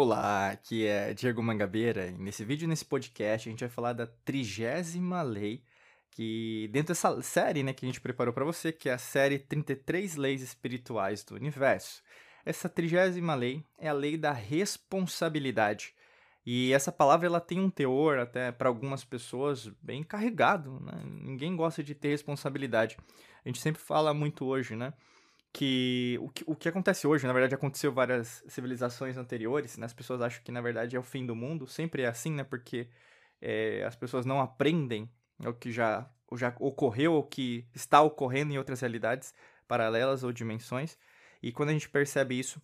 Olá, aqui é Diego Mangabeira e nesse vídeo, nesse podcast, a gente vai falar da trigésima lei que dentro dessa série, né, que a gente preparou para você, que é a série 33 Leis Espirituais do Universo. Essa trigésima lei é a lei da responsabilidade. E essa palavra ela tem um teor até para algumas pessoas bem carregado, né? Ninguém gosta de ter responsabilidade. A gente sempre fala muito hoje, né? Que o, que o que acontece hoje, na verdade, aconteceu várias civilizações anteriores, né? As pessoas acham que, na verdade, é o fim do mundo. Sempre é assim, né? Porque é, as pessoas não aprendem o que já, já ocorreu, o que está ocorrendo em outras realidades paralelas ou dimensões. E quando a gente percebe isso,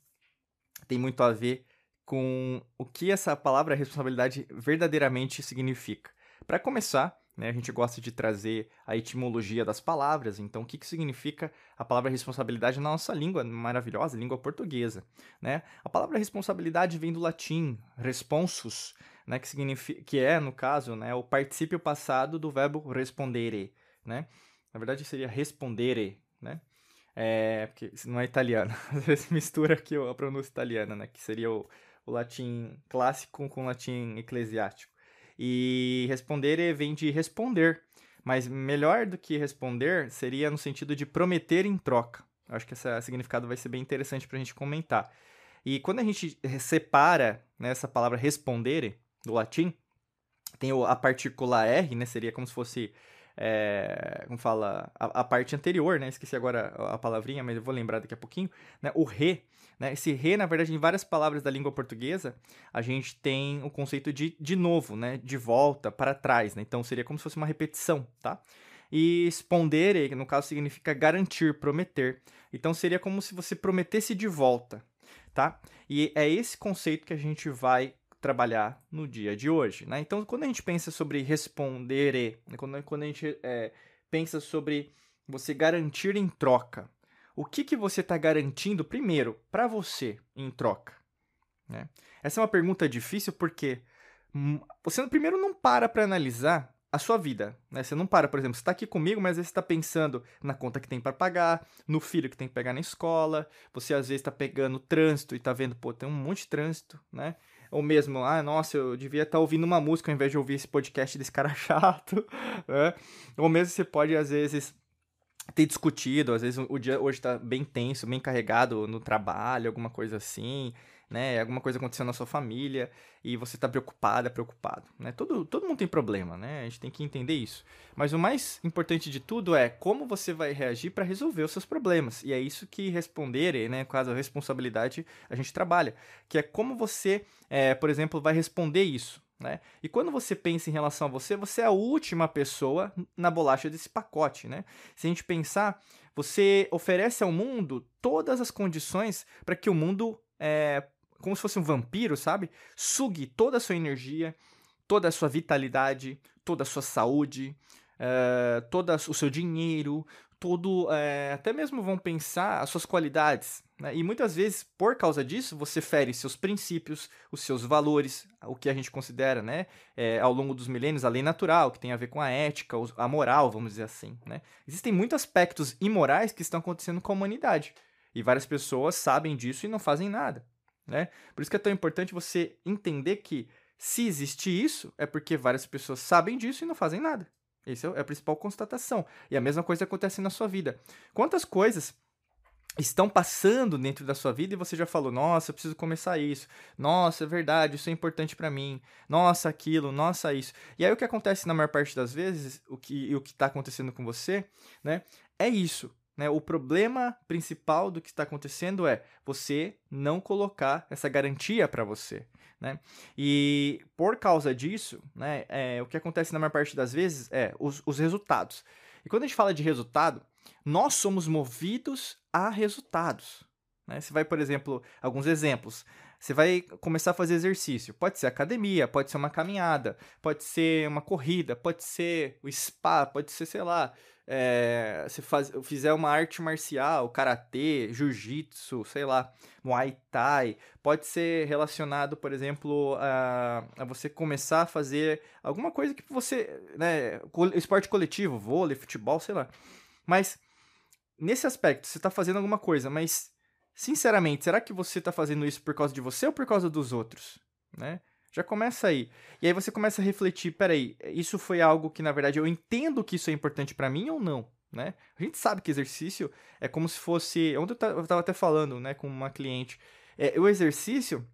tem muito a ver com o que essa palavra responsabilidade verdadeiramente significa. Para começar, né? A gente gosta de trazer a etimologia das palavras, então o que, que significa a palavra responsabilidade na nossa língua maravilhosa, língua portuguesa. Né? A palavra responsabilidade vem do latim responsus, né? que, significa, que é, no caso, né, o particípio passado do verbo respondere. Né? Na verdade seria respondere, né? É, porque não é italiano, às vezes mistura aqui a pronúncia italiana, né? que seria o, o latim clássico com o latim eclesiástico. E responder vem de responder. Mas melhor do que responder seria no sentido de prometer em troca. Acho que esse significado vai ser bem interessante para a gente comentar. E quando a gente separa né, essa palavra respondere, do latim, tem a partícula R, né? Seria como se fosse é, como fala, a, a, parte anterior, né? Esqueci agora a palavrinha, mas eu vou lembrar daqui a pouquinho, né? O re, né? Esse re, na verdade, em várias palavras da língua portuguesa, a gente tem o conceito de de novo, né? De volta, para trás, né? Então seria como se fosse uma repetição, tá? E spondere, no caso, significa garantir, prometer. Então seria como se você prometesse de volta, tá? E é esse conceito que a gente vai trabalhar no dia de hoje. Né? Então, quando a gente pensa sobre responder, quando, quando a gente é, pensa sobre você garantir em troca, o que, que você está garantindo primeiro para você em troca? Né? Essa é uma pergunta difícil porque hum, você primeiro não para para analisar a sua vida. Né? Você não para, por exemplo, você está aqui comigo, mas às vezes está pensando na conta que tem para pagar, no filho que tem que pegar na escola, você às vezes está pegando trânsito e está vendo, pô, tem um monte de trânsito, né? Ou mesmo, ah, nossa, eu devia estar tá ouvindo uma música ao invés de ouvir esse podcast desse cara chato, né? Ou mesmo você pode, às vezes, ter discutido, às vezes o dia hoje está bem tenso, bem carregado no trabalho, alguma coisa assim, né? Alguma coisa aconteceu na sua família e você está preocupada, preocupado, né? Todo, todo mundo tem problema, né? A gente tem que entender isso. Mas o mais importante de tudo é como você vai reagir para resolver os seus problemas. E é isso que responder, né? Caso a responsabilidade a gente trabalha, que é como você, é, por exemplo, vai responder isso. Né? E quando você pensa em relação a você, você é a última pessoa na bolacha desse pacote. Né? Se a gente pensar, você oferece ao mundo todas as condições para que o mundo é, como se fosse um vampiro, sabe? Sugue toda a sua energia, toda a sua vitalidade, toda a sua saúde, uh, todo o seu dinheiro, todo. Uh, até mesmo vão pensar as suas qualidades. Né? E muitas vezes, por causa disso, você fere seus princípios, os seus valores, o que a gente considera, né? É, ao longo dos milênios, a lei natural, que tem a ver com a ética, a moral, vamos dizer assim. Né? Existem muitos aspectos imorais que estão acontecendo com a humanidade. E várias pessoas sabem disso e não fazem nada. Né? Por isso que é tão importante você entender que se existe isso, é porque várias pessoas sabem disso e não fazem nada. Essa é a principal constatação. E a mesma coisa acontece na sua vida. Quantas coisas estão passando dentro da sua vida e você já falou: "Nossa, eu preciso começar isso. Nossa, é verdade, isso é importante para mim. Nossa, aquilo, nossa, isso". E aí o que acontece na maior parte das vezes, o que o que tá acontecendo com você, né? É isso. Né? O problema principal do que está acontecendo é você não colocar essa garantia para você. Né? E por causa disso, né, é, o que acontece na maior parte das vezes é os, os resultados. E quando a gente fala de resultado, nós somos movidos a resultados. Né? Você vai, por exemplo, alguns exemplos. Você vai começar a fazer exercício. Pode ser academia, pode ser uma caminhada, pode ser uma corrida, pode ser o spa, pode ser, sei lá, é, se faz, fizer uma arte marcial, karatê, jiu-jitsu, sei lá, muay thai, pode ser relacionado, por exemplo, a, a você começar a fazer alguma coisa que você, né, esporte coletivo, vôlei, futebol, sei lá. Mas nesse aspecto, você está fazendo alguma coisa, mas sinceramente, será que você está fazendo isso por causa de você ou por causa dos outros? Né? Já começa aí. E aí você começa a refletir, peraí, isso foi algo que, na verdade, eu entendo que isso é importante para mim ou não? Né? A gente sabe que exercício é como se fosse... Ontem eu estava até falando né, com uma cliente. É, o exercício,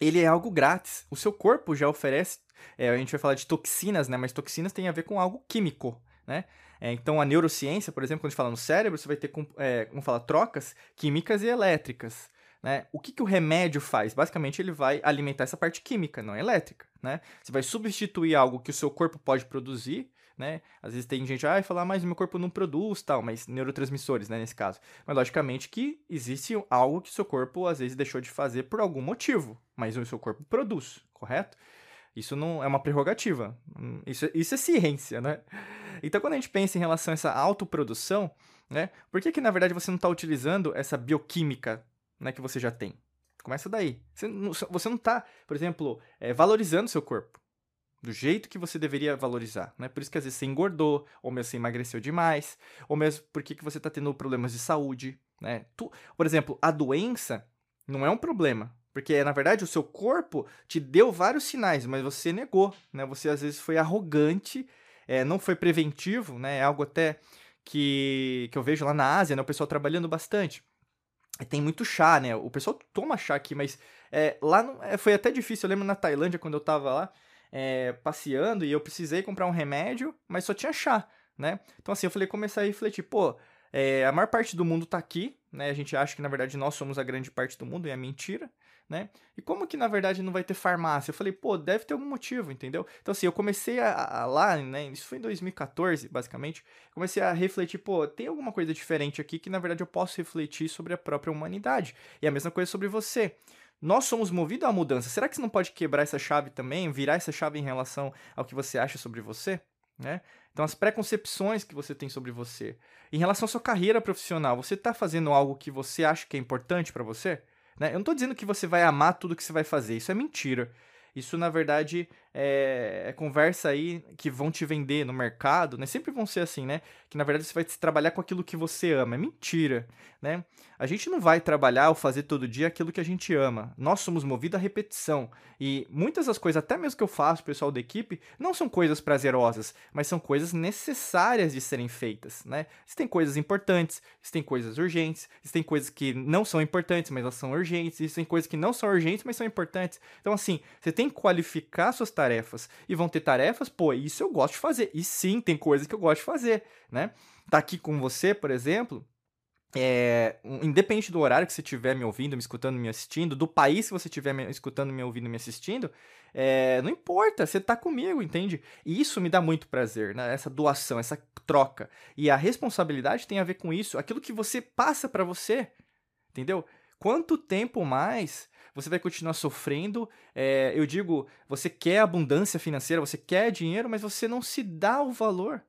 ele é algo grátis. O seu corpo já oferece... É, a gente vai falar de toxinas, né? Mas toxinas tem a ver com algo químico, né? É, então, a neurociência, por exemplo, quando a gente fala no cérebro, você vai ter, é, como fala, trocas químicas e elétricas. Né? O que, que o remédio faz? Basicamente, ele vai alimentar essa parte química, não elétrica. Né? Você vai substituir algo que o seu corpo pode produzir. Né? Às vezes tem gente, ah, falar, mas meu corpo não produz, tal, mas neurotransmissores, né, nesse caso. Mas logicamente que existe algo que o seu corpo às vezes deixou de fazer por algum motivo, mas o seu corpo produz, correto? Isso não é uma prerrogativa. Hum, isso, isso é ciência, né? Então, quando a gente pensa em relação a essa autoprodução, né, por que, que na verdade você não está utilizando essa bioquímica né, que você já tem? Começa daí. Você não, está, por exemplo, é, valorizando seu corpo do jeito que você deveria valorizar, né? Por isso que às vezes você engordou, ou mesmo você emagreceu demais, ou mesmo porque que você está tendo problemas de saúde, né? Tu, por exemplo, a doença não é um problema, porque na verdade o seu corpo te deu vários sinais, mas você negou, né? Você às vezes foi arrogante é, não foi preventivo, né? É algo até que, que eu vejo lá na Ásia, né? O pessoal trabalhando bastante. Tem muito chá, né? O pessoal toma chá aqui, mas é, lá não, é, foi até difícil. Eu lembro na Tailândia, quando eu tava lá é, passeando e eu precisei comprar um remédio, mas só tinha chá, né? Então, assim, eu falei, comecei a refletir, pô, é, a maior parte do mundo tá aqui, né? A gente acha que, na verdade, nós somos a grande parte do mundo, e é mentira né? E como que na verdade não vai ter farmácia? Eu falei, pô, deve ter algum motivo, entendeu? Então assim, eu comecei a, a lá, né? Isso foi em 2014, basicamente. Comecei a refletir, pô, tem alguma coisa diferente aqui que na verdade eu posso refletir sobre a própria humanidade. E a mesma coisa sobre você. Nós somos movidos à mudança. Será que você não pode quebrar essa chave também, virar essa chave em relação ao que você acha sobre você? Né? Então, as preconcepções que você tem sobre você. Em relação à sua carreira profissional, você está fazendo algo que você acha que é importante para você? Né? Eu não estou dizendo que você vai amar tudo que você vai fazer, isso é mentira. Isso, na verdade, é, é, conversa aí que vão te vender no mercado, né? Sempre vão ser assim, né? Que na verdade você vai trabalhar com aquilo que você ama. É mentira, né? A gente não vai trabalhar ou fazer todo dia aquilo que a gente ama. Nós somos movidos à repetição. E muitas das coisas, até mesmo que eu faço, pessoal da equipe, não são coisas prazerosas, mas são coisas necessárias de serem feitas, né? Existem coisas importantes, existem coisas urgentes, existem coisas que não são importantes, mas elas são urgentes, existem coisas que não são urgentes, mas são importantes. Então, assim, você tem que qualificar suas tarefas tarefas. E vão ter tarefas, pô, isso eu gosto de fazer. E sim, tem coisas que eu gosto de fazer, né? Tá aqui com você, por exemplo, é, independente do horário que você estiver me ouvindo, me escutando, me assistindo, do país que você estiver me escutando, me ouvindo, me assistindo, é, não importa, você tá comigo, entende? E isso me dá muito prazer, né? Essa doação, essa troca. E a responsabilidade tem a ver com isso, aquilo que você passa para você, entendeu? Quanto tempo mais você vai continuar sofrendo. É, eu digo, você quer abundância financeira, você quer dinheiro, mas você não se dá o valor.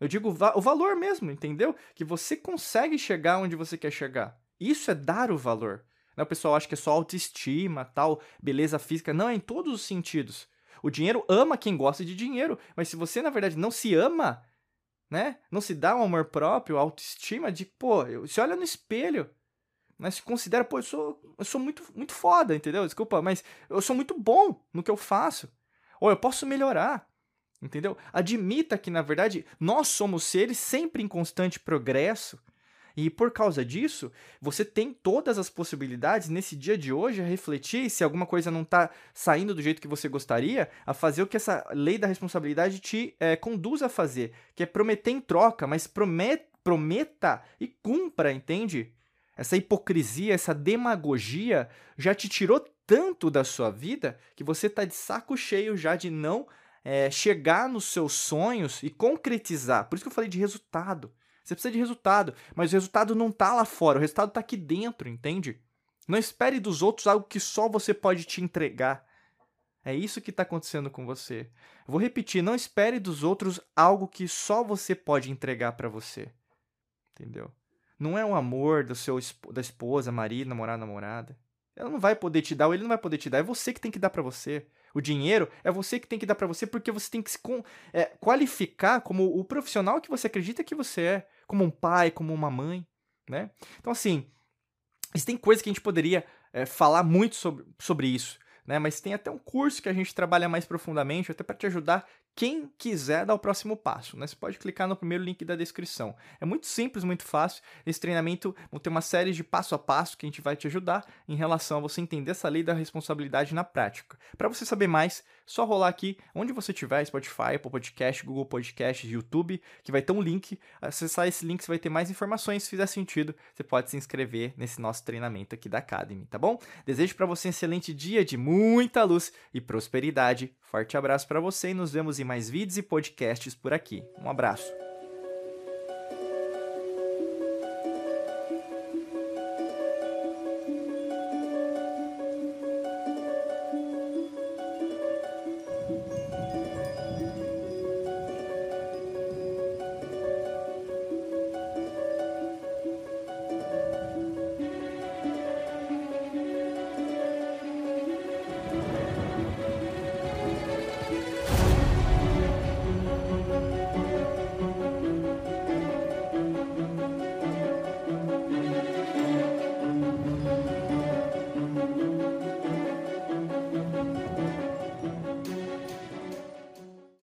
Eu digo o valor mesmo, entendeu? Que você consegue chegar onde você quer chegar. Isso é dar o valor. Né? O pessoal acha que é só autoestima, tal, beleza física. Não, é em todos os sentidos. O dinheiro ama quem gosta de dinheiro, mas se você, na verdade, não se ama, né? Não se dá um amor próprio, autoestima de, pô, você olha no espelho, mas se considera, pô, eu sou, eu sou muito, muito foda, entendeu? Desculpa, mas eu sou muito bom no que eu faço. Ou eu posso melhorar, entendeu? Admita que, na verdade, nós somos seres sempre em constante progresso. E por causa disso, você tem todas as possibilidades nesse dia de hoje a refletir se alguma coisa não está saindo do jeito que você gostaria, a fazer o que essa lei da responsabilidade te é, conduz a fazer, que é prometer em troca, mas prometa, prometa e cumpra, entende? Essa hipocrisia, essa demagogia já te tirou tanto da sua vida que você está de saco cheio já de não é, chegar nos seus sonhos e concretizar. Por isso que eu falei de resultado. Você precisa de resultado, mas o resultado não está lá fora, o resultado está aqui dentro, entende? Não espere dos outros algo que só você pode te entregar. É isso que está acontecendo com você. vou repetir: não espere dos outros algo que só você pode entregar para você. Entendeu? Não é o amor do seu da esposa, marido, namorado, namorada. Ela não vai poder te dar, ou ele não vai poder te dar. É você que tem que dar para você. O dinheiro é você que tem que dar para você porque você tem que se é, qualificar como o profissional que você acredita que você é, como um pai, como uma mãe, né? Então assim, Existem coisas que a gente poderia é, falar muito sobre, sobre isso, né? Mas tem até um curso que a gente trabalha mais profundamente, até para te ajudar quem quiser dar o próximo passo. Né? Você pode clicar no primeiro link da descrição. É muito simples, muito fácil. Esse treinamento vai ter uma série de passo a passo que a gente vai te ajudar em relação a você entender essa lei da responsabilidade na prática. Para você saber mais, só rolar aqui onde você tiver, Spotify, Apple Podcast, Google Podcast, YouTube, que vai ter um link. Acessar esse link, você vai ter mais informações. Se fizer sentido, você pode se inscrever nesse nosso treinamento aqui da Academy, tá bom? Desejo para você um excelente dia de muita luz e prosperidade. Forte abraço para você e nos vemos em mais vídeos e podcasts por aqui. Um abraço.